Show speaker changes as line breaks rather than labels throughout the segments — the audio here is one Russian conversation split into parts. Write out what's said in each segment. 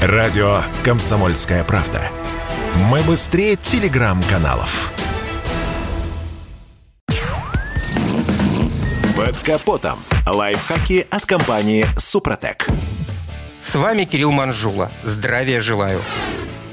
Радио «Комсомольская правда». Мы быстрее телеграм-каналов. Под капотом. Лайфхаки от компании «Супротек».
С вами Кирилл Манжула. Здравия желаю.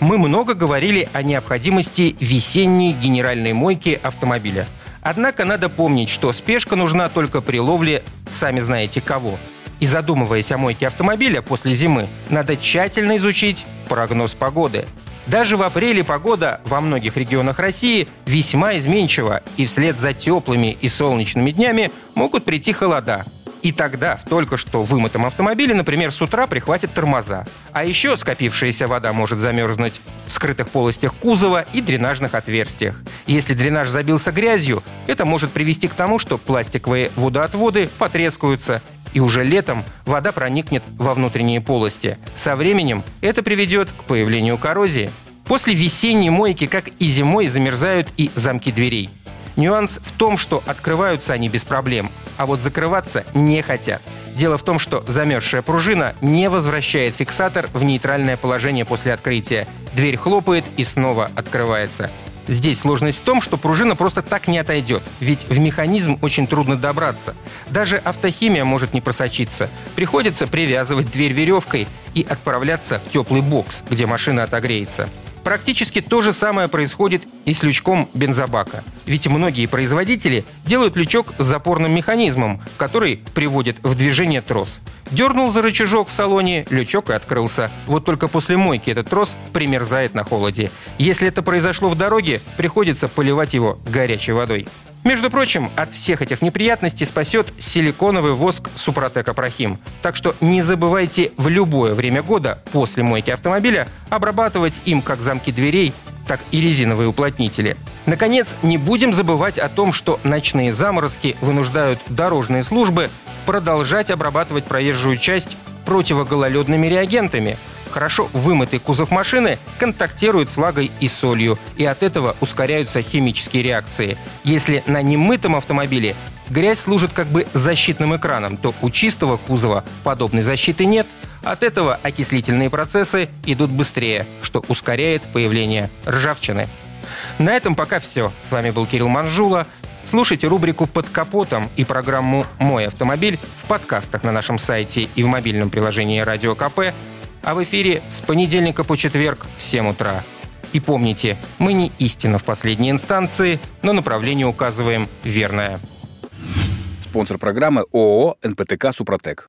Мы много говорили о необходимости весенней генеральной мойки автомобиля. Однако надо помнить, что спешка нужна только при ловле, сами знаете кого – и задумываясь о мойке автомобиля после зимы, надо тщательно изучить прогноз погоды. Даже в апреле погода во многих регионах России весьма изменчива, и вслед за теплыми и солнечными днями могут прийти холода. И тогда в только что вымытом автомобиле, например, с утра прихватит тормоза. А еще скопившаяся вода может замерзнуть в скрытых полостях кузова и дренажных отверстиях. Если дренаж забился грязью, это может привести к тому, что пластиковые водоотводы потрескаются, и уже летом вода проникнет во внутренние полости. Со временем это приведет к появлению коррозии. После весенней мойки, как и зимой, замерзают и замки дверей. Нюанс в том, что открываются они без проблем, а вот закрываться не хотят. Дело в том, что замерзшая пружина не возвращает фиксатор в нейтральное положение после открытия. Дверь хлопает и снова открывается. Здесь сложность в том, что пружина просто так не отойдет, ведь в механизм очень трудно добраться. Даже автохимия может не просочиться. Приходится привязывать дверь веревкой и отправляться в теплый бокс, где машина отогреется. Практически то же самое происходит и с лючком бензобака. Ведь многие производители делают лючок с запорным механизмом, который приводит в движение трос. Дернул за рычажок в салоне, лючок и открылся. Вот только после мойки этот трос примерзает на холоде. Если это произошло в дороге, приходится поливать его горячей водой. Между прочим, от всех этих неприятностей спасет силиконовый воск Супротек Апрахим. Так что не забывайте в любое время года после мойки автомобиля обрабатывать им как замки дверей, так и резиновые уплотнители. Наконец, не будем забывать о том, что ночные заморозки вынуждают дорожные службы продолжать обрабатывать проезжую часть противогололедными реагентами – хорошо вымытый кузов машины контактирует с влагой и солью, и от этого ускоряются химические реакции. Если на немытом автомобиле грязь служит как бы защитным экраном, то у чистого кузова подобной защиты нет. От этого окислительные процессы идут быстрее, что ускоряет появление ржавчины. На этом пока все. С вами был Кирилл Манжула. Слушайте рубрику «Под капотом» и программу «Мой автомобиль» в подкастах на нашем сайте и в мобильном приложении «Радио КП» а в эфире с понедельника по четверг в 7 утра. И помните, мы не истина в последней инстанции, но направление указываем верное.
Спонсор программы ООО «НПТК Супротек».